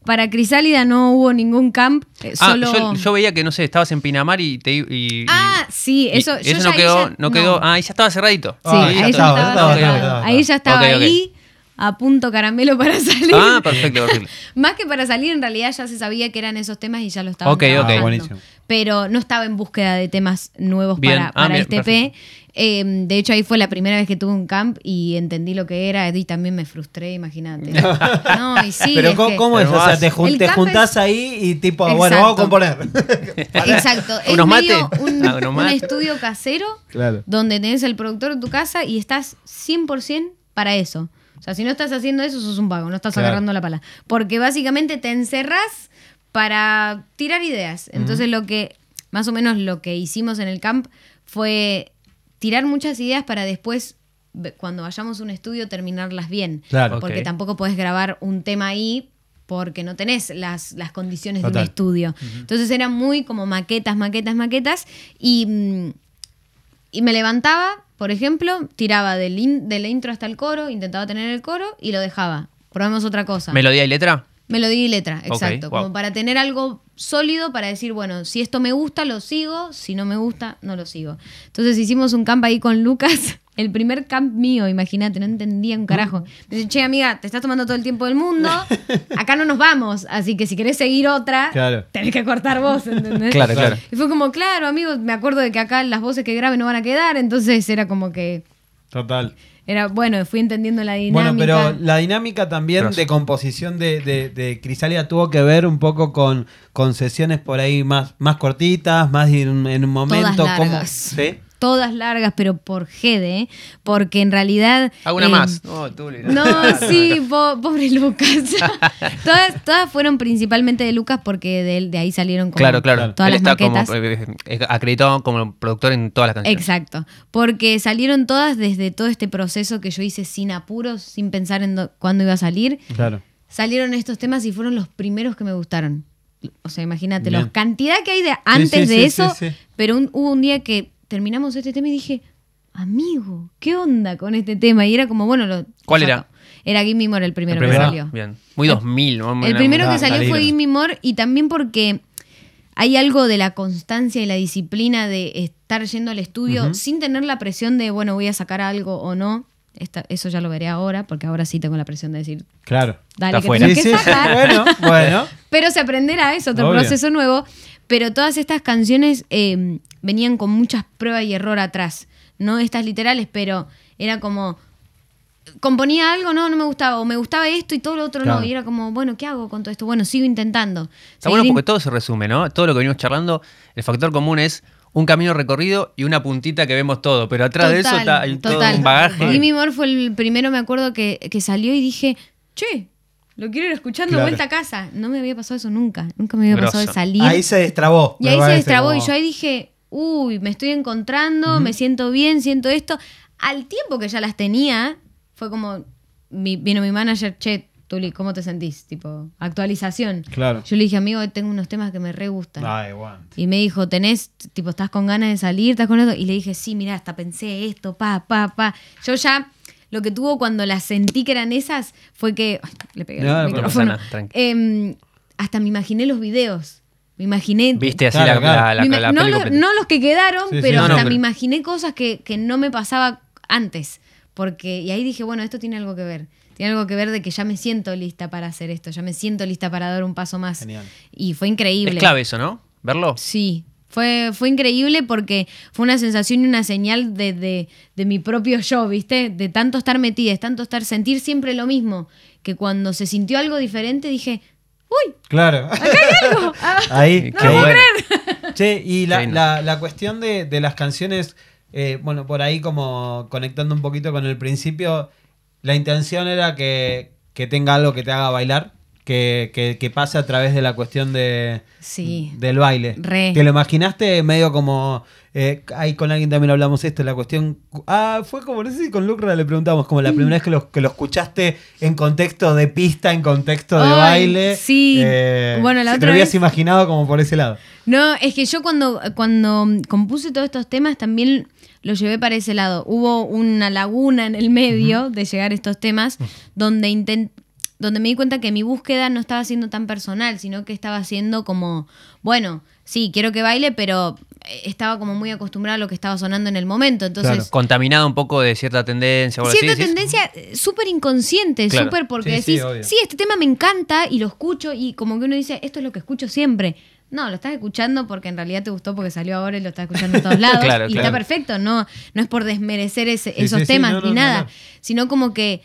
S2: para Crisálida no hubo ningún camp, eh,
S1: Ah,
S2: solo...
S1: yo, yo veía que, no sé, estabas en Pinamar y te... Y, y-
S2: Ah, sí, eso-
S1: y
S2: yo
S1: eso
S2: ya
S1: no
S2: ahí
S1: quedó,
S2: ya-
S1: no quedó...
S2: no.
S1: Ah, y ya estaba cerradito.
S2: Sí,
S3: Ah,
S2: ahí
S3: ya estaba,
S2: estaba, Ahí ya estaba ahí, a punto caramelo para salir.
S1: Ah, perfecto, perfecto.
S2: Más que para salir, en realidad ya se sabía que eran esos temas y ya lo estaban
S1: Ok, ok.
S2: trabajando.
S3: Ah, buenísimo.
S2: Pero no estaba en búsqueda de temas nuevos
S1: Bien.
S2: para,
S1: Ah,
S2: para este P. Eh, de hecho, ahí fue la primera vez que tuve un camp y entendí lo que era y también me frustré, imagínate. No, y sí,
S3: Pero
S2: es
S3: ¿cómo,
S2: que-
S3: cómo es? O sea, te, jun- te juntás
S2: es-
S3: ahí y tipo, bueno, vamos a componer.
S2: Exacto. Es
S1: ¿Unos
S2: medio
S1: mates?
S2: un,
S1: Ah, unos
S2: un
S1: mates.
S2: estudio casero
S3: Claro.
S2: donde tenés el productor de tu casa y estás 100% para eso. O sea, si no estás haciendo eso, sos un vago, no estás
S3: Claro.
S2: agarrando la pala. Porque básicamente te encerrás para tirar ideas. Entonces lo que, más o menos lo que hicimos en el camp fue tirar muchas ideas para después, cuando vayamos a un estudio, terminarlas bien.
S3: Claro.
S2: Porque tampoco podés grabar un tema ahí porque no tenés las, las condiciones de un estudio. Entonces eran muy como maquetas, maquetas, maquetas. Y, mm, y me levantaba, por ejemplo, tiraba del, in- de la intro hasta el coro, intentaba tener el coro y lo dejaba. Probamos otra cosa.
S1: ¿Melodía y letra?
S2: Melodía y letra, exacto.
S1: wow.
S2: Como para tener algo sólido para decir, bueno, si esto me gusta, lo sigo, si no me gusta, no lo sigo. Entonces hicimos un camp ahí con Lucas, el primer camp mío, imagínate, no entendía un carajo. Me dice, che, amiga, te estás tomando todo el tiempo del mundo, acá no nos vamos, así que si querés seguir otra,
S3: Claro.
S2: tenés que cortar vos, ¿entendés?
S1: Claro, claro.
S2: Y fue como, claro, amigo, me acuerdo de que acá las voces que grabe no van a quedar, entonces era como que,
S3: Total.
S2: era, bueno, fui entendiendo la dinámica.
S3: Bueno, pero la dinámica también
S1: Grosso.
S3: de composición de, de, de Crisálida tuvo que ver un poco con, con sesiones por ahí más, más cortitas, más en, un- en un momento.
S2: Todas
S3: ¿cómo?
S2: largas.
S3: ¿Sí?
S2: Todas largas, pero por ¿eh? porque en realidad...
S1: ¿Alguna
S2: eh,
S1: más? No, tú.
S2: No, sí, po- pobre Lucas. todas, todas fueron principalmente de Lucas porque de, él- de ahí salieron como
S1: Claro, claro.
S2: todas
S1: Él
S2: las
S1: está
S2: maquetas.
S1: como eh, eh, acreditado como productor en todas las canciones.
S2: Exacto, porque salieron todas desde todo este proceso que yo hice sin apuros, sin pensar en do- cuándo iba a salir.
S3: Claro.
S2: Salieron estos temas y fueron los primeros que me gustaron. O sea, imagínate, la cantidad que hay de antes
S3: sí,
S2: de
S3: sí,
S2: eso,
S3: sí, sí.
S2: pero un- hubo un día que terminamos este tema y dije, amigo, ¿qué onda con este tema? Y era como, bueno, lo
S1: ¿Cuál era?
S2: Era Gimme More el primero,
S1: El primero.
S2: que salió.
S1: Bien. Muy 2000. ¿no?
S2: El primero
S3: Ah,
S2: que salió fue. Gimme More y también porque hay algo de la constancia y la disciplina de estar yendo al estudio sin tener la presión de, bueno, voy a sacar algo o no. Esta- eso ya lo veré ahora, porque ahora sí tengo la presión de decir,
S3: Claro.
S2: dale,
S1: Está
S2: que tenés
S3: Sí,
S2: que
S3: sí.
S2: sacar.
S3: Bueno, bueno.
S2: Pero se aprenderá, es otro
S3: Obvio.
S2: proceso nuevo. Pero todas estas canciones eh, venían con muchas pruebas y error atrás. No estas literales, pero era como. Componía algo, no, no me gustaba. O me gustaba esto y todo lo otro
S3: Claro.
S2: no. Y era como, bueno, ¿qué hago con todo esto? Bueno, sigo intentando.
S1: Está bueno porque todo se resume, ¿no? Todo lo que venimos charlando, el factor común es un camino recorrido y una puntita que vemos todo, pero atrás de eso está, hay todo
S2: total.
S1: un bagaje.
S2: Gimme More fue el primero, me acuerdo, que, que salió y dije, che, lo quiero ir escuchando
S3: Claro.
S2: vuelta a casa. No me había pasado eso nunca. Nunca me había pasado de salir.
S3: Ahí se destrabó.
S2: Y ahí se destrabó y yo ahí dije, uy, me estoy encontrando, me siento bien, siento esto. Al tiempo que ya las tenía, fue como, mi- vino mi manager, che, Tuli, ¿cómo te sentís? Tipo, actualización.
S3: Claro.
S2: Yo le dije, amigo, tengo unos temas que me re gustan.
S3: Ay, guante.
S2: Y me dijo, ¿tenés, tipo, estás con ganas de salir? ¿Estás con esto? Y le dije, sí, mira, hasta pensé esto, pa, pa, pa. Yo ya, lo que tuvo cuando las sentí que eran esas, fue que. Ay, le pegué
S3: No, no
S2: al
S3: pasa
S2: micrófono.
S1: nada.
S2: Em, hasta me imaginé los videos. Me imaginé.
S1: Viste así
S3: Claro,
S1: la,
S3: claro.
S1: la, la,
S2: me ima-
S1: la
S2: no, los,
S1: completa.
S2: no los que quedaron,
S3: Sí,
S2: pero hasta
S1: pero-
S2: me imaginé cosas que, que no me pasaba antes. Porque, y ahí dije, bueno, esto tiene algo que ver. Tiene algo que ver de que ya me siento lista para hacer esto, ya me siento lista para dar un paso más.
S3: Genial.
S2: Y fue increíble.
S1: Es clave eso, ¿no? Verlo.
S2: Sí, fue, fue increíble porque fue una sensación y una señal de, de- de mi propio yo, ¿viste? De tanto estar metida, de tanto estar, sentir siempre lo mismo. Que cuando se sintió algo diferente dije, uy,
S3: Claro.
S2: algo. Ah,
S3: Ahí,
S1: Qué bueno.
S3: Che, y la, la- la cuestión de, de las canciones, eh, bueno, por ahí como conectando un poquito con el principio, la intención era que, que tenga algo que te haga bailar, que, que, que pase a través de la cuestión de,
S2: Sí.
S3: del baile.
S2: Re.
S3: ¿Te lo imaginaste medio como... eh, ahí con alguien también hablamos esto, la cuestión... Ah, fue como, no sé si con Lucra le preguntamos, como la primera vez que lo, que lo escuchaste en contexto de pista, en contexto de
S2: Ay,
S3: baile.
S2: sí.
S3: Eh,
S2: Bueno, la
S3: si te
S2: otra
S3: lo habías
S2: vez-
S3: imaginado como por ese lado.
S2: No, es que yo cuando, cuando compuse todos estos temas también lo llevé para ese lado. Hubo una laguna en el medio de llegar a estos temas donde intent- donde me di cuenta que mi búsqueda no estaba siendo tan personal, sino que estaba siendo como, bueno, sí, quiero que baile, pero eh, estaba como muy acostumbrada a lo que estaba sonando en el momento. Entonces,
S3: Claro.
S1: Contaminado un poco de cierta tendencia o
S2: cierta tendencia eh, súper inconsciente,
S1: Claro.
S2: súper porque
S3: Sí,
S2: decís, sí, este tema me encanta y lo escucho y como que uno dice, esto es lo que escucho siempre. No, lo estás escuchando porque en realidad te gustó porque salió ahora y lo estás escuchando en todos lados.
S1: Claro,
S2: y
S1: claro.
S2: está perfecto, no, no es por desmerecer ese-
S3: Sí,
S2: esos temas
S3: no,
S2: ni nada, sino como que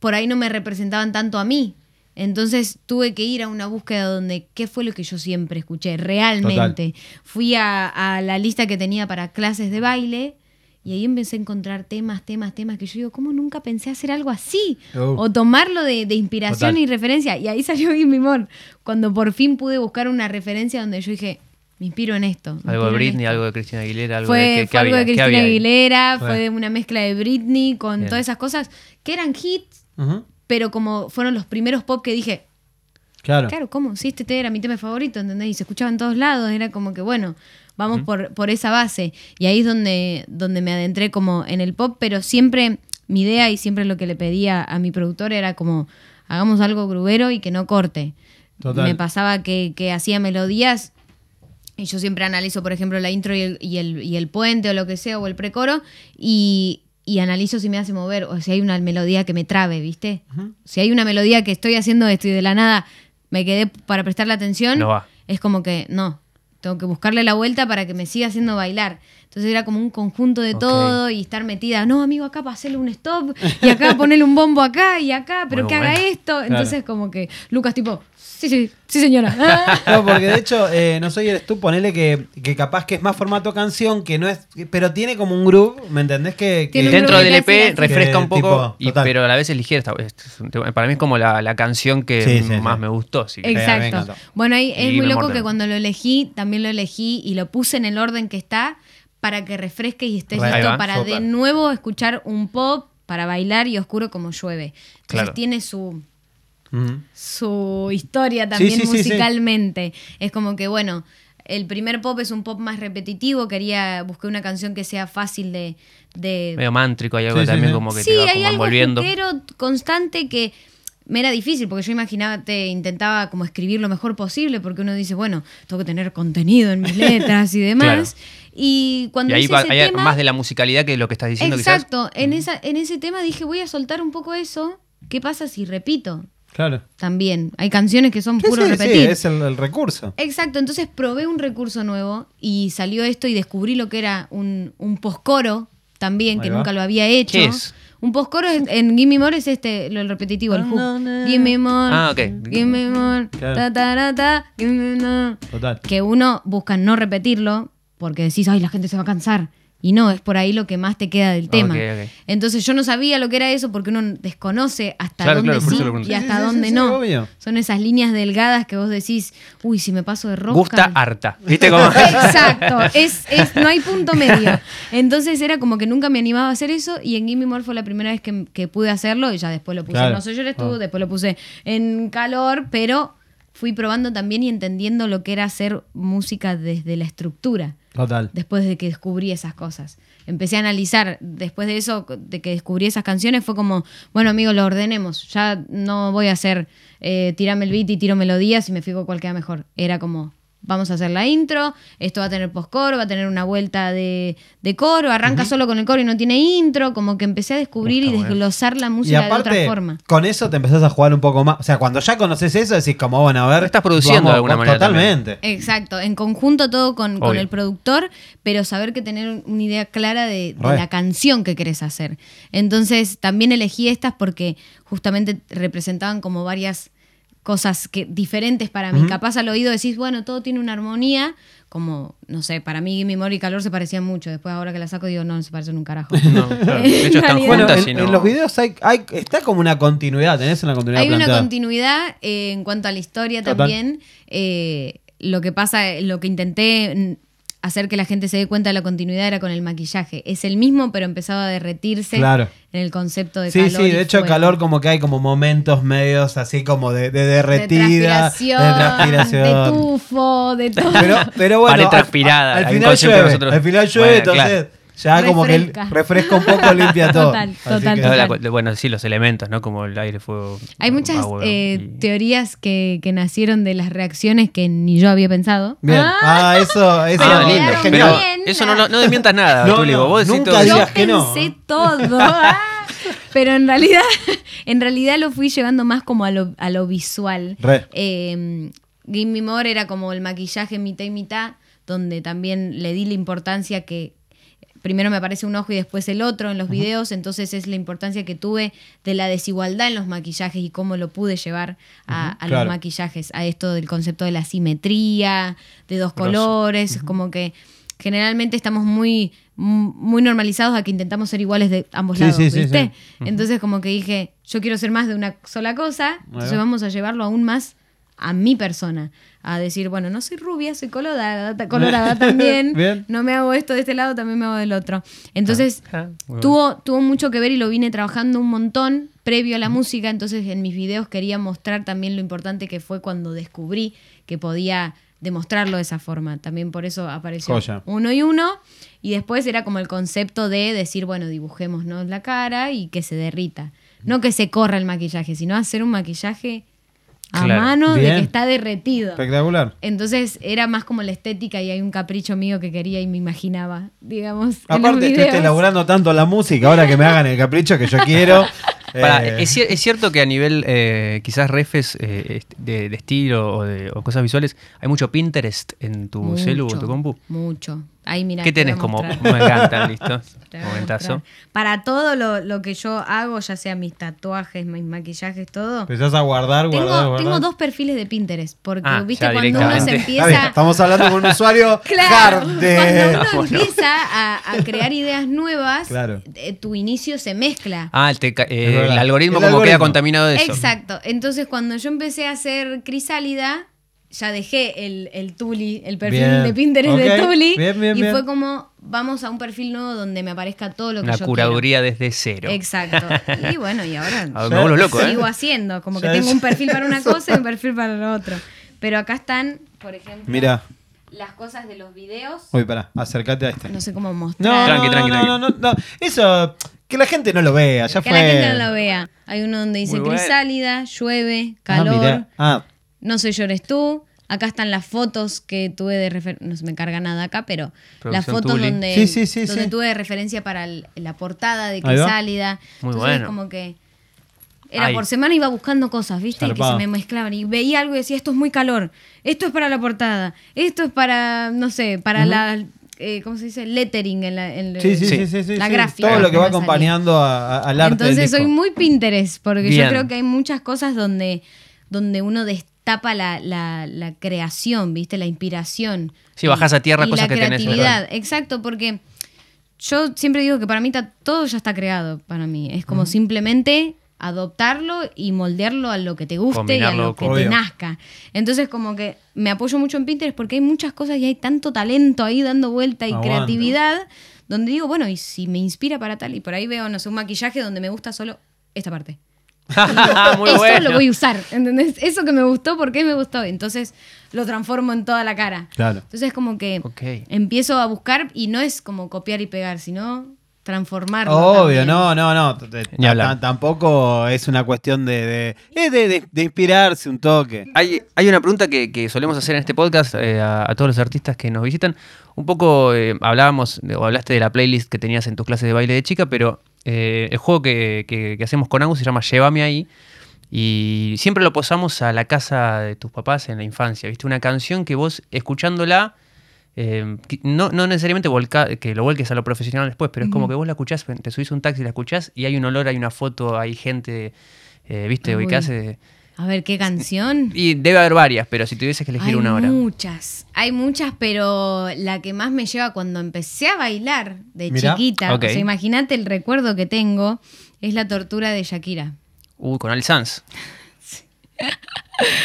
S2: por ahí no me representaban tanto a mí. Entonces tuve que ir a una búsqueda donde qué fue lo que yo siempre escuché, realmente. Fui a, a la lista que tenía para clases de baile y ahí empecé a encontrar temas, temas, temas que yo digo, ¿cómo nunca pensé hacer algo así?
S3: Oh.
S2: O tomarlo de, de inspiración
S3: Total.
S2: y referencia. Y ahí salió Gimme More, cuando por fin pude buscar una referencia donde yo dije, me inspiro en esto.
S1: Algo de Britney,
S2: esto".
S1: algo de Cristina Aguilera, algo
S2: Fue,
S1: de ¿qué- qué
S2: fue algo de Cristina? Aguilera,
S3: Fue.
S2: fue de una mezcla de Britney con
S1: Bien.
S2: todas esas cosas que eran hits, Pero como fueron los primeros pop que dije,
S3: Claro.
S2: Claro, ¿cómo? Sí, este tema era mi tema favorito, ¿entendés? Y se escuchaba en todos lados, era como que, bueno, vamos por, por esa base. Y ahí es donde, donde me adentré como en el pop, pero siempre mi idea y siempre lo que le pedía a mi productor era como, hagamos algo grubero y que no corte.
S3: Total.
S2: Me pasaba que, que hacía melodías y yo siempre analizo, por ejemplo, la intro y el, y el, y el puente o lo que sea, o el precoro, y, y analizo si me hace mover o si hay una melodía que me trabe, ¿viste? Si hay una melodía que estoy haciendo esto y de la nada me quedé para prestarle atención,
S1: No va.
S2: es como que no, tengo que buscarle la vuelta para que me siga haciendo bailar. Entonces era como un conjunto de todo y estar metida, no, amigo, acá para hacerle un stop y acá ponerle un bombo acá y acá, pero que haga
S1: bueno.
S2: esto. Entonces como que Lucas tipo, sí, sí, sí señora.
S3: No, porque de hecho, eh, no soy eres tú, ponele que, que capaz que es más formato canción, que no es. Pero tiene como un groove, ¿me entendés? Que, que-
S1: Dentro del EP
S2: la-
S1: refresca
S3: Que,
S1: un poco,
S3: tipo,
S1: y-
S3: total.
S1: pero a la vez es ligera. Para mí es como la, la canción que
S3: Sí, sí,
S1: más
S3: sí.
S1: me gustó.
S3: me
S2: Exacto.
S3: encantó.
S2: Bueno, ahí es
S1: Y
S2: muy loco que cuando lo elegí, también lo elegí y lo puse en el orden que está para que refresque y esté
S3: Ahí
S2: listo
S1: va,
S2: para de nuevo escuchar un pop para bailar y oscuro como llueve. Entonces
S1: Claro.
S2: tiene su, su historia también
S3: sí, sí, sí.
S2: musicalmente. Es como que, bueno, el primer pop es un pop más repetitivo. Quería busqué una canción que sea fácil de. de
S1: Medio mántrico, hay algo también
S3: sí.
S1: como que
S2: sí,
S1: te va
S2: hay
S1: como
S2: algo
S1: envolviendo.
S2: constante que me era difícil porque yo imaginaba, te intentaba como escribir lo mejor posible porque uno dice, bueno, tengo que tener contenido en mis letras y demás. Y cuando
S1: Y ahí
S2: hice
S1: va-
S2: ese
S1: hay
S2: tema,
S1: más de la musicalidad que lo que estás diciendo quizás.
S2: exacto, en esa en ese tema dije, voy a soltar un poco eso. ¿Qué pasa si repito?
S3: Claro.
S2: También hay canciones que son
S3: Sí,
S2: puro
S3: sí, sí, es el, el recurso.
S2: Exacto, entonces probé un recurso nuevo y salió esto y descubrí lo que era un, un postcoro también,
S3: Ahí
S2: que
S3: va.
S2: nunca lo había hecho.
S1: ¿Qué es?
S2: Un postcoro en, en Gimme More es este, lo repetitivo, el hook. Gimme More,
S1: Ah, ok.
S2: Gimme More,
S3: Claro.
S2: ta, ta, ra, ta, gimme more.
S3: Total.
S2: Que uno busca no repetirlo porque decís, ay, la gente se va a cansar. Y no, es por ahí lo que más te queda del tema. Entonces yo no sabía lo que era eso porque uno desconoce hasta
S1: Claro,
S2: dónde
S1: claro,
S2: sí y hasta
S3: sí, sí,
S2: dónde no.
S3: obvio.
S2: Son esas líneas delgadas que vos decís, uy, si me paso de rosca.
S1: Gusta harta. ¿Viste cómo?
S2: Exacto, es, es, no hay punto medio. Entonces era como que nunca me animaba a hacer eso y en Gimme More fue la primera vez que, que pude hacerlo y ya después lo puse
S3: Claro.
S2: en No Llores tú,
S3: Ah.
S2: después lo puse en Calor, pero fui probando también y entendiendo lo que era hacer música desde la estructura
S3: Total.
S2: después de que descubrí esas cosas. Empecé a analizar, después de eso, de que descubrí esas canciones, fue como, bueno, amigo, lo ordenemos. Ya no voy a hacer eh, tirame el beat y tiro melodías y me fijo cuál queda mejor. Era como, vamos a hacer la intro, esto va a tener post-coro, va a tener una vuelta de, de coro, arranca solo con el coro y no tiene intro, como que empecé a descubrir
S1: Está
S2: y
S1: bueno.
S2: desglosar la
S3: Y
S2: música de otra
S3: aparte,
S2: forma.
S3: con eso te empezás a jugar un poco más. O sea, cuando ya conoces eso, decís como, bueno, a ver.
S1: Estás produciendo de alguna manera
S3: Totalmente.
S2: Exacto, en conjunto todo con, con el productor, pero saber que tener una idea clara de, de la canción que querés hacer. Entonces también elegí estas porque justamente representaban como varias cosas que, diferentes para mí. Capaz al oído decís, bueno, todo tiene una armonía, como, no sé, para mí mi amor y calor se parecían mucho. Después ahora que la saco digo, no, no se parecen un carajo.
S1: No, claro. De hecho, están
S2: En realidad-
S3: Bueno,
S1: juntas
S3: en,
S1: y no.
S3: en los videos hay, hay- está como una continuidad, tenés una continuidad
S2: Hay una continuidad eh, en cuanto a la historia
S3: Total.
S2: también. Eh, lo que pasa, lo que intenté hacer que la gente se dé cuenta de la continuidad era con el maquillaje. Es el mismo, pero empezaba a derretirse
S3: Claro.
S2: en el concepto de
S3: Sí,
S2: calor.
S3: sí,
S2: y
S3: de hecho
S2: fuego.
S3: calor como que hay como momentos medios así como de, de
S2: de
S3: derretida,
S2: transpiración,
S3: de transpiración.
S2: de tufo, de todo.
S3: Pero, pero bueno, al-
S1: transpirada,
S3: Al, final llueve, al final llueve,
S1: Bueno,
S3: entonces
S1: claro.
S3: Ya como que
S2: Refresca.
S3: refresca un poco, limpia todo.
S2: Total, total,
S3: que-
S1: bueno, sí, los elementos, ¿no? Como el aire, fuego.
S2: Hay muchas
S1: agua
S2: eh,
S1: y-
S2: teorías que, que nacieron de las reacciones que ni yo había pensado.
S3: Bien.
S2: Ah,
S3: Ah, eso, eso
S2: Pero
S1: Ah, lindo. Pero eso no, no, desmientas nada,
S3: No,
S1: Tulio.
S3: no,
S1: Vos decís
S3: nunca
S1: todo
S2: yo
S3: digas que no.
S2: pensé todo. Ah. Pero en realidad, en realidad lo fui llevando más como a lo, a lo visual.
S3: Re.
S2: Eh, Gimme More era como el maquillaje mitad y mitad, donde también le di la importancia que primero me aparece un ojo y después el otro en los videos, entonces es la importancia que tuve de la desigualdad en los maquillajes y cómo lo pude llevar a, a
S3: claro.
S2: los maquillajes, a esto del concepto de la simetría, de dos
S1: Grosso.
S2: colores, como que generalmente estamos muy muy normalizados a que intentamos ser iguales de ambos
S3: Sí,
S2: lados,
S3: sí, sí,
S2: ¿viste?
S3: sí.
S2: Entonces como que dije, yo quiero ser más de una sola cosa, entonces
S3: va.
S2: vamos a llevarlo aún más a mi persona, a decir, bueno, no soy rubia, soy colorada, colorada también,
S3: Bien.
S2: no me hago esto de este lado, también me hago del otro. Entonces,
S1: Ah, bueno.
S2: tuvo, tuvo mucho que ver y lo vine trabajando un montón previo a la música, entonces en mis videos quería mostrar también lo importante que fue cuando descubrí que podía demostrarlo de esa forma. También por eso apareció
S3: Joya.
S2: uno y uno. Y después era como el concepto de decir, bueno, dibujémonos la cara y que se derrita. No que se corra el maquillaje, sino hacer un maquillaje a
S1: Claro.
S2: mano de que está derretido.
S3: Espectacular.
S2: Entonces era más como la estética y hay un capricho mío que quería y me imaginaba, digamos. en los
S3: Aparte, estuviste elaborando tanto la música, ahora que me hagan el capricho que yo quiero. Eh,
S1: es, cier- es cierto que a nivel eh, quizás refes eh, de, de estilo o, de, o cosas visuales, hay mucho Pinterest en tu
S2: Mucho,
S1: celu o tu compu.
S2: Mucho. Ahí mira.
S1: ¿Qué tenés como? Me encanta, listo. Momentazo.
S2: Para todo lo, lo que yo hago, ya sea mis tatuajes, mis maquillajes, todo.
S3: Empezás a guardar, guardar,
S2: Tengo,
S3: guardar.
S2: tengo dos perfiles de Pinterest, porque
S1: Ah,
S2: viste cuando uno se empieza...
S3: estamos hablando con un usuario
S2: Claro,
S3: hard de...
S2: cuando uno empieza a, a crear ideas nuevas,
S3: Claro.
S2: eh, tu inicio se mezcla.
S1: Ah, el, te eh, el algoritmo
S3: El
S1: como queda contaminado de eso.
S2: Exacto. Entonces, cuando yo empecé a hacer Crisálida, ya dejé el, el Tuli, el perfil
S3: Bien.
S2: de Pinterest de. Tuli.
S3: Bien, bien,
S2: y fue como, vamos a un perfil nuevo donde me aparezca todo lo que
S1: Una
S2: yo
S1: curaduría desde cero.
S2: Exacto. Y bueno, y ahora
S1: Ah, me loco, ¿eh?
S2: sigo haciendo. Como que tengo
S3: es-
S2: un perfil para una cosa y un perfil para lo otro. Pero acá están, por ejemplo,
S3: Mira,
S2: las cosas de los videos.
S3: uy, pará, acércate a este.
S2: No sé cómo
S3: No,
S2: mostrar.
S1: Tranqui,
S3: no,
S1: tranqui,
S3: no,
S1: tranqui.
S3: no, no, no, eso, que la gente no lo vea, ya
S2: que
S3: fue.
S2: la gente no lo vea. Hay uno donde dice crisálida, llueve,
S3: Ah,
S2: calor.
S3: Ah,
S2: No soy llores tú. Acá están las fotos que tuve de referencia. No se me carga nada acá, pero
S1: Producción
S2: las fotos
S1: Tuli.
S2: donde,
S3: Sí, sí, sí,
S2: donde tuve de referencia para el- la portada de. Crisálida.
S1: Muy
S2: Entonces,
S1: bueno.
S2: como que. Era
S1: Ay.
S2: por semana iba buscando cosas, ¿viste? Y que se me mezclaban. Y veía algo y decía, esto es muy calor. Esto es para la portada. Esto es para, no sé, para la. eh, ¿Cómo se dice? Lettering en la. en
S3: sí, sí,
S1: sí,
S2: La gráfica
S3: Todo lo que va acompañando a- a- al arte. del
S2: Entonces soy muy Pinterest, porque
S1: Bien.
S2: yo creo que hay muchas cosas donde, donde uno destapa la, la- la creación, ¿viste? La inspiración.
S1: Sí, bajás a tierra
S2: y
S1: cosas
S2: la
S1: que tenés,
S2: creatividad, exacto, porque yo siempre digo que para mí ta- todo ya está creado, para mí. Es como simplemente adoptarlo y moldearlo a lo que te guste y a lo que te nazca. Entonces como que me apoyo mucho en Pinterest porque hay muchas cosas y hay tanto talento ahí dando vuelta y creatividad donde digo, bueno, y si me inspira para tal y por ahí veo, no sé, un maquillaje donde me gusta solo esta parte.
S1: Muy
S2: Eso
S1: bueno.
S2: lo voy a usar, ¿entendés? Eso que me gustó, ¿por qué me gustó? Entonces lo transformo en toda la cara.
S3: Claro.
S2: Entonces como que
S1: Ok.
S2: empiezo a buscar y no es como copiar y pegar, sino transformarlo.
S3: Obvio,
S2: también.
S3: no, no, no.
S1: Ni hablar.
S3: Tampoco es una cuestión de, de, es de, de- de inspirarse un toque.
S1: Hay, hay una pregunta que, que solemos hacer en este podcast eh, a, a todos los artistas que nos visitan. Un poco eh, hablábamos o hablaste de la playlist que tenías en tus clases de baile de chica, pero eh, el juego que, que- que hacemos con Agus se llama Llévame ahí. Y siempre lo posamos a la casa de tus papás en la infancia. ¿Viste? Una canción que vos, escuchándola, eh, no, no necesariamente volca- que lo vuelques a lo profesional después, pero es como que vos la escuchás, te subís un taxi y la escuchás y hay un olor, hay una foto, hay gente, eh, ¿viste? Ubicás, eh,
S2: A ver, ¿qué canción?
S1: y debe haber varias, pero si tuvieses que elegir
S2: Hay
S1: una hora.
S2: muchas, hay muchas, pero la que más me lleva cuando empecé a bailar de
S3: Mirá.
S2: chiquita,
S1: Ok.
S2: o sea, imagínate el recuerdo que tengo, es la tortura de Shakira.
S1: Uy, con Ali Sanz. Un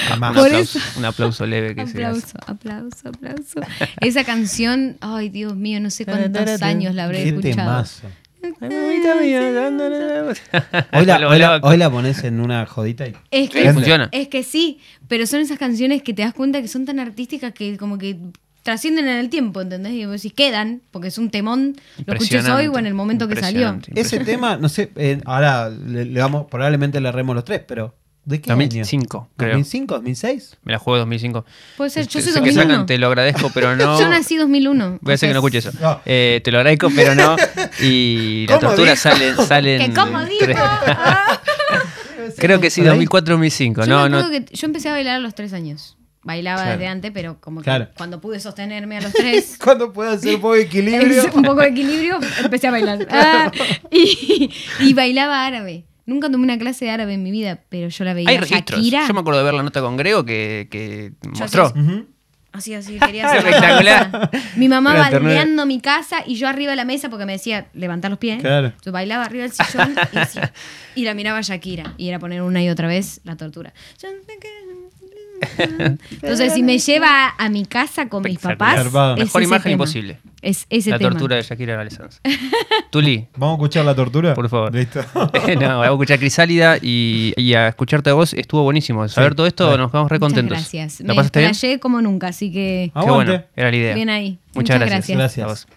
S3: Jamás.
S2: Por
S1: aplauso, un aplauso leve que se hace.
S2: Aplauso, aplauso, aplauso. Esa canción, ay Dios mío, no sé cuántos años la habré
S3: Qué
S2: escuchado.
S3: temazo. Hoy la,
S1: Lo
S3: hoy la-
S1: loco.
S3: hoy la pones en una jodita y...
S2: Es que,
S1: funciona.
S2: es que sí, pero son esas canciones que te das cuenta que son tan artísticas que como que trascienden en el tiempo, ¿entendés? Y vos decís, quedan, porque es un temón, lo
S1: Impresionante,
S2: hoy o en el momento que salió.
S3: Ese tema, no sé, eh, ahora le, le vamos, probablemente le remos los tres, pero ¿de qué
S1: 2005,
S3: año?
S1: creo.
S3: ¿2005, 2006?
S1: Me la juego 2005.
S2: Puede ser, yo
S1: Este,
S2: soy
S1: sé que
S2: 2001.
S1: sacan, te lo agradezco, pero no.
S2: Yo nací 2001.
S1: Voy a hacer que no escuche eso.
S3: No.
S1: Eh, te lo agradezco, pero no. Y la
S3: ¿Cómo
S1: tortura
S3: dijo?
S1: salen. salen
S2: ¿Que cómo
S1: en
S2: dijo?
S1: tres-
S2: Ah.
S1: Creo que sí,
S3: ¿Por ahí?
S1: 2004-2005.
S2: Yo
S1: No, no.
S2: que yo empecé a bailar a los tres años. Bailaba
S1: Claro.
S2: desde antes, pero como que
S3: Claro.
S2: cuando pude sostenerme a los tres,
S3: Cuando pueda hacer un poco de equilibrio.
S2: un poco de equilibrio, empecé a bailar. Ah, y, y bailaba árabe. Nunca tomé una clase de árabe en mi vida, pero yo la veía
S1: Hay
S2: a
S1: registros.
S2: Shakira.
S1: Yo me acuerdo de ver la nota con Grego que, que mostró.
S2: Así, así, quería hacer la
S1: Espectacular.
S2: Mi mamá
S1: ternura.
S2: baldeando mi casa y yo arriba de la mesa porque me decía, levantar los pies.
S3: Claro.
S2: Yo bailaba arriba del sillón y, la miraba a Shakira. Y era poner una y otra vez la tortura. Entonces, si me lleva a mi casa con mis papás, es
S1: Mejor
S2: ese
S1: imagen
S2: tema.
S1: imposible.
S2: Es ese
S1: La
S2: tema.
S1: tortura de Shakira Valesans. Tuli.
S3: ¿Vamos a escuchar la tortura?
S1: Por favor.
S3: Listo.
S1: no, voy a escuchar Crisálida y, y a escucharte a vos estuvo buenísimo. Saber
S3: Sí,
S1: todo esto
S3: sí.
S1: nos quedamos re
S2: Muchas
S1: contentos.
S2: gracias.
S1: ¿La
S2: Me
S1: pasaste bien?
S2: explayé como nunca, así que
S1: Qué bueno, era la idea.
S2: bien ahí.
S1: Muchas,
S2: Muchas
S1: gracias.
S2: gracias.
S3: Gracias.
S1: A vos.